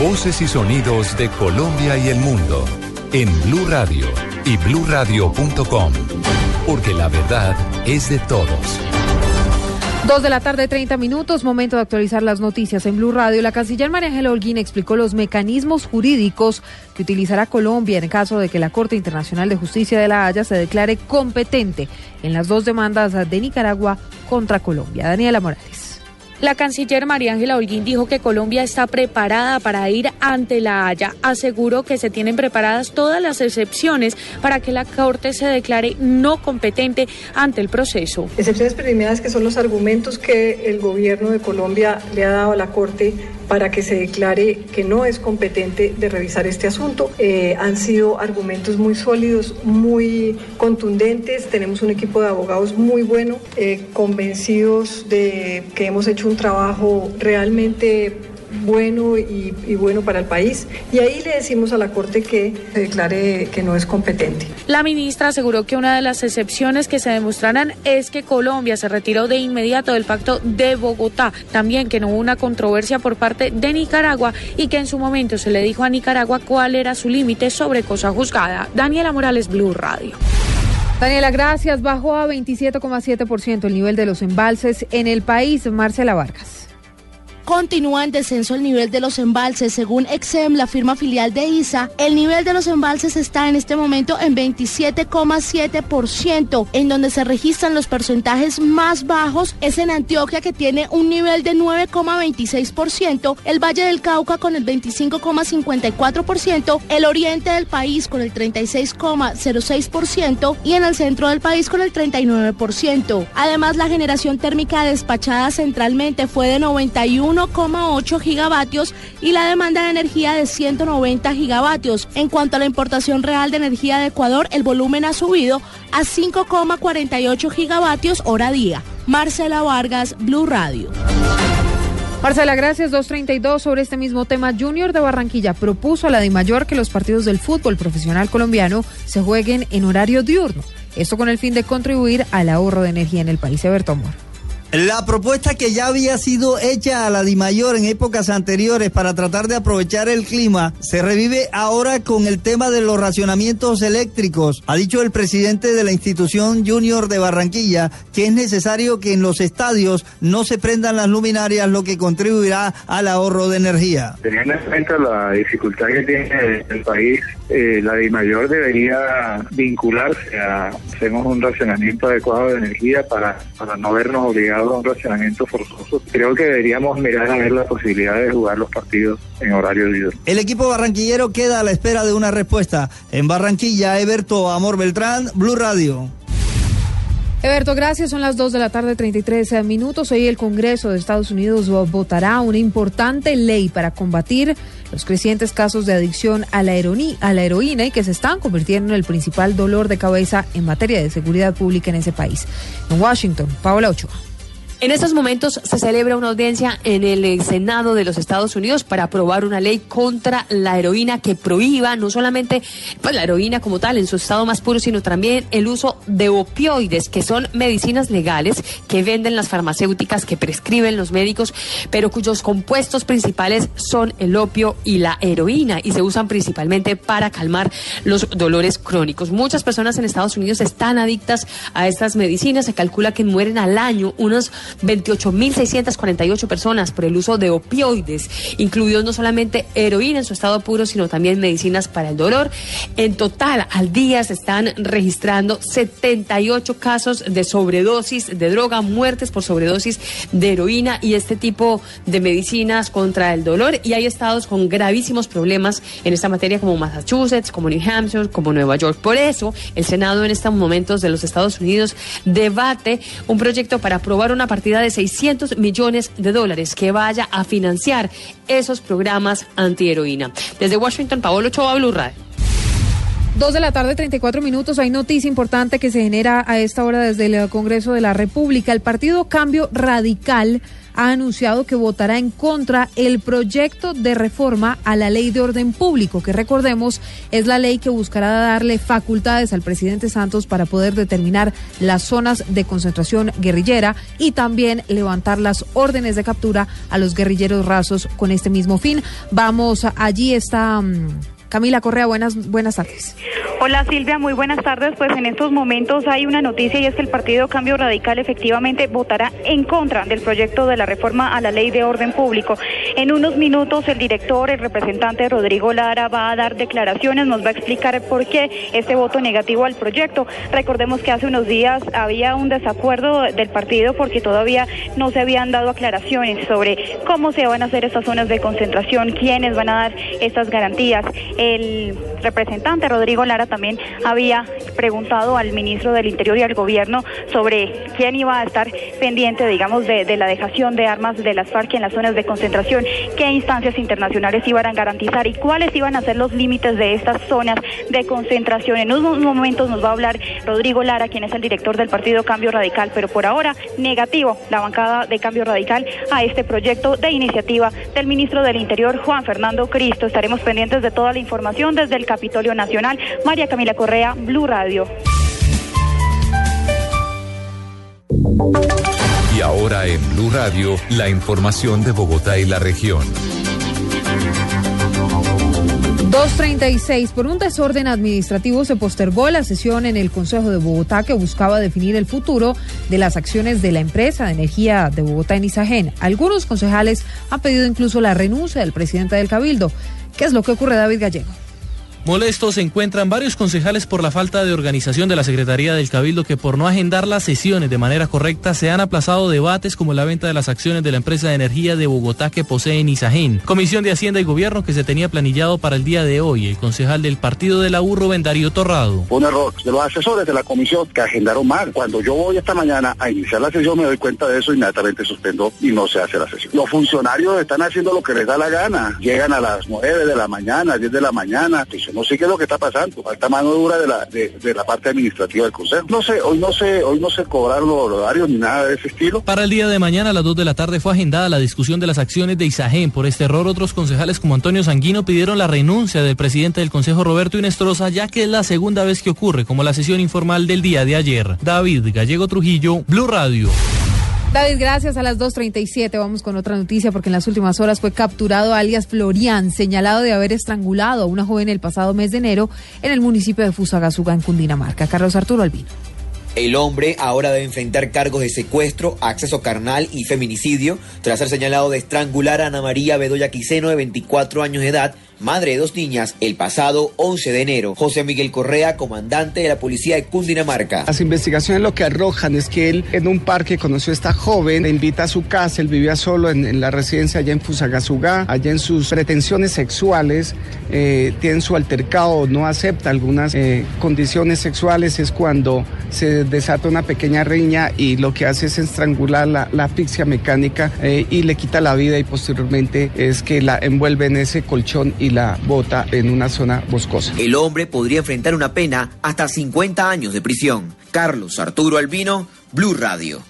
Voces y sonidos de Colombia y el mundo en Blue Radio y BlueRadio.com, porque la verdad es de todos. Dos de la tarde, 30 minutos, momento de actualizar las noticias en Blue Radio. La canciller María Ángela Holguín explicó los mecanismos jurídicos que utilizará Colombia en caso de que la Corte Internacional de Justicia de la Haya se declare competente en las dos demandas de Nicaragua contra Colombia. Daniela Morales. La canciller María Ángela Holguín dijo que Colombia está preparada para ir ante la Haya. Aseguró que se tienen preparadas todas las excepciones para que la Corte se declare no competente ante el proceso. Excepciones preliminares que son los argumentos que el gobierno de Colombia le ha dado a la Corte para que se declare que no es competente de revisar este asunto. Eh, han sido argumentos muy sólidos, muy contundentes. Tenemos un equipo de abogados muy bueno, eh, convencidos de que hemos hecho un trabajo realmente bueno y, y, bueno para el país. Y ahí le decimos a la Corte que se declare que no es competente. La ministra aseguró que una de las excepciones que se demostrarán es que Colombia se retiró de inmediato del pacto de Bogotá. También que no hubo una controversia por parte de Nicaragua y que en su momento se le dijo a Nicaragua cuál era su límite sobre cosa juzgada. Daniela Morales, Blue Radio. Daniela, gracias. Bajó a 27,7% el nivel de los embalses en el país. Marcela Vargas. Continúa en descenso el nivel de los embalses. Según Exem, la firma filial de ISA, el nivel de los embalses está en este momento en 27,7%. En donde se registran los porcentajes más bajos es en Antioquia, que tiene un nivel de 9,26%, el Valle del Cauca con el 25,54%, el oriente del país con el 36,06% y en el centro del país con el 39%. Además, la generación térmica despachada centralmente fue de 91 1,8 gigavatios y la demanda de energía de 190 gigavatios. En cuanto a la importación real de energía de Ecuador, el volumen ha subido a 5,48 gigavatios hora día. Marcela Vargas, Blue Radio. Marcela, gracias. 232 sobre este mismo tema. Junior de Barranquilla propuso a la DIMAYOR que los partidos del fútbol profesional colombiano se jueguen en horario diurno. Esto con el fin de contribuir al ahorro de energía en el país. Eberto Amor. La propuesta que ya había sido hecha a la DIMAYOR en épocas anteriores para tratar de aprovechar el clima se revive ahora con el tema de los racionamientos eléctricos. Ha dicho el presidente de la institución Junior de Barranquilla que es necesario que en los estadios no se prendan las luminarias, lo que contribuirá al ahorro de energía. Teniendo en cuenta la dificultad que tiene el país, eh, la DIMAYOR debería vincularse a hacemos un racionamiento adecuado de energía para, para no vernos obligados a un racionamiento forzoso. Creo que deberíamos mirar a ver la posibilidad de jugar los partidos en horario diurno. El equipo barranquillero queda a la espera de una respuesta. En Barranquilla, Eberto Amor Beltrán, Blue Radio. Eberto, gracias. Son las 2 de la tarde, 33 minutos. Hoy el Congreso de Estados Unidos votará una importante ley para combatir los crecientes casos de adicción a la, a la heroína y que se están convirtiendo en el principal dolor de cabeza en materia de seguridad pública en ese país. En Washington, Paola Ochoa. En estos momentos se celebra una audiencia en el Senado de los Estados Unidos para aprobar una ley contra la heroína que prohíba no solamente pues, la heroína como tal en su estado más puro, sino también el uso de opioides, que son medicinas legales que venden las farmacéuticas, que prescriben los médicos, pero cuyos compuestos principales son el opio y la heroína y se usan principalmente para calmar los dolores crónicos. Muchas personas en Estados Unidos están adictas a estas medicinas. Se calcula que mueren al año unos 28.648 personas por el uso de opioides, incluidos no solamente heroína en su estado puro, sino también medicinas para el dolor. En total, al día se están registrando 78 casos de sobredosis de droga, muertes por sobredosis de heroína y este tipo de medicinas contra el dolor. Y hay estados con gravísimos problemas en esta materia como Massachusetts, como New Hampshire, como Nueva York. Por eso, el Senado en estos momentos de los Estados Unidos debate un proyecto para aprobar una partida de 600 millones de dólares que vaya a financiar esos programas antiheroína. Desde Washington, Paolo Ochoa, Blue Radio. Dos de la tarde, 34 minutos. Hay noticia importante que se genera a esta hora desde el Congreso de la República. El Partido Cambio Radical ha anunciado que votará en contra el proyecto de reforma a la ley de orden público, que recordemos es la ley que buscará darle facultades al presidente Santos para poder determinar las zonas de concentración guerrillera y también levantar las órdenes de captura a los guerrilleros rasos con este mismo fin. Vamos, allí está. Mm, Camila Correa, buenas, buenas tardes. Hola Silvia, muy buenas tardes. Pues en estos momentos hay una noticia y es que el Partido Cambio Radical efectivamente votará en contra del proyecto de la reforma a la ley de orden público. En unos minutos el director, el representante Rodrigo Lara va a dar declaraciones, nos va a explicar por qué este voto negativo al proyecto. Recordemos que hace unos días había un desacuerdo del partido porque todavía no se habían dado aclaraciones sobre cómo se van a hacer estas zonas de concentración, quiénes van a dar estas garantías. El representante Rodrigo Lara también había preguntado al ministro del Interior y al gobierno sobre quién iba a estar pendiente, digamos, de, la dejación de armas de las FARC en las zonas de concentración, qué instancias internacionales iban a garantizar y cuáles iban a ser los límites de estas zonas de concentración. En unos momentos nos va a hablar Rodrigo Lara, quien es el director del Partido Cambio Radical, pero por ahora negativo la bancada de Cambio Radical a este proyecto de iniciativa del ministro del Interior, Juan Fernando Cristo. Estaremos pendientes de toda la información desde el Capitolio Nacional. María Camila Correa, Blue Radio. Y ahora en Blue Radio, la información de Bogotá y la región. 236. Por un desorden administrativo se postergó la sesión en el Consejo de Bogotá que buscaba definir el futuro de las acciones de la empresa de energía de Bogotá en Isagen. Algunos concejales han pedido incluso la renuncia del presidente del Cabildo. ¿Qué es lo que ocurre, David Gallego? Molestos se encuentran varios concejales por la falta de organización de la Secretaría del Cabildo que por no agendar las sesiones de manera correcta se han aplazado debates como la venta de las acciones de la empresa de energía de Bogotá que posee Nisagen. Comisión de Hacienda y Gobierno que se tenía planillado para el día de hoy. El concejal del partido de la U, Rubén Darío Torrado. Un error de los asesores de la comisión que agendaron mal. Cuando yo voy esta mañana a iniciar la sesión me doy cuenta de eso, inmediatamente suspendo y no se hace la sesión. Los funcionarios están haciendo lo que les da la gana. Llegan a las 9 de la mañana, 10 de la mañana. No sé qué es lo que está pasando, falta mano dura de la, de, la parte administrativa del Consejo. No sé, hoy no sé, hoy no se cobraron los horarios ni nada de ese estilo. Para el día de mañana a las 2 de la tarde fue agendada la discusión de las acciones de Isagen. Por este error, otros concejales como Antonio Sanguino pidieron la renuncia del presidente del Consejo Roberto Inestrosa, ya que es la segunda vez que ocurre, como la sesión informal del día de ayer. David Gallego Trujillo, Blue Radio. David, gracias. A las 2.37 vamos con otra noticia porque en las últimas horas fue capturado alias Florian, señalado de haber estrangulado a una joven el pasado mes de enero en el municipio de Fusagasugá, en Cundinamarca. Carlos Arturo Albino. El hombre ahora debe enfrentar cargos de secuestro, acceso carnal y feminicidio tras ser señalado de estrangular a Ana María Bedoya Quiseno de 24 años de edad madre de dos niñas, el pasado 11 de enero. José Miguel Correa, comandante de la policía de Cundinamarca. Las investigaciones lo que arrojan es que él en un parque conoció a esta joven, le invita a su casa, él vivía solo en, la residencia allá en Fusagasugá, allá en sus pretensiones sexuales, eh, tiene su altercado, no acepta algunas eh, condiciones sexuales, es cuando se desata una pequeña riña y lo que hace es estrangular la, asfixia mecánica eh, y le quita la vida y posteriormente es que la envuelve en ese colchón y la bota en una zona boscosa. El hombre podría enfrentar una pena hasta 50 años de prisión. Carlos Arturo Albino, Blue Radio.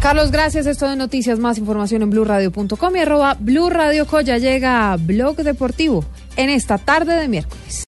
Carlos, gracias. Esto de noticias, más información en blueradio.com y arroba Blue Radio Ya llega Blog Deportivo en esta tarde de miércoles.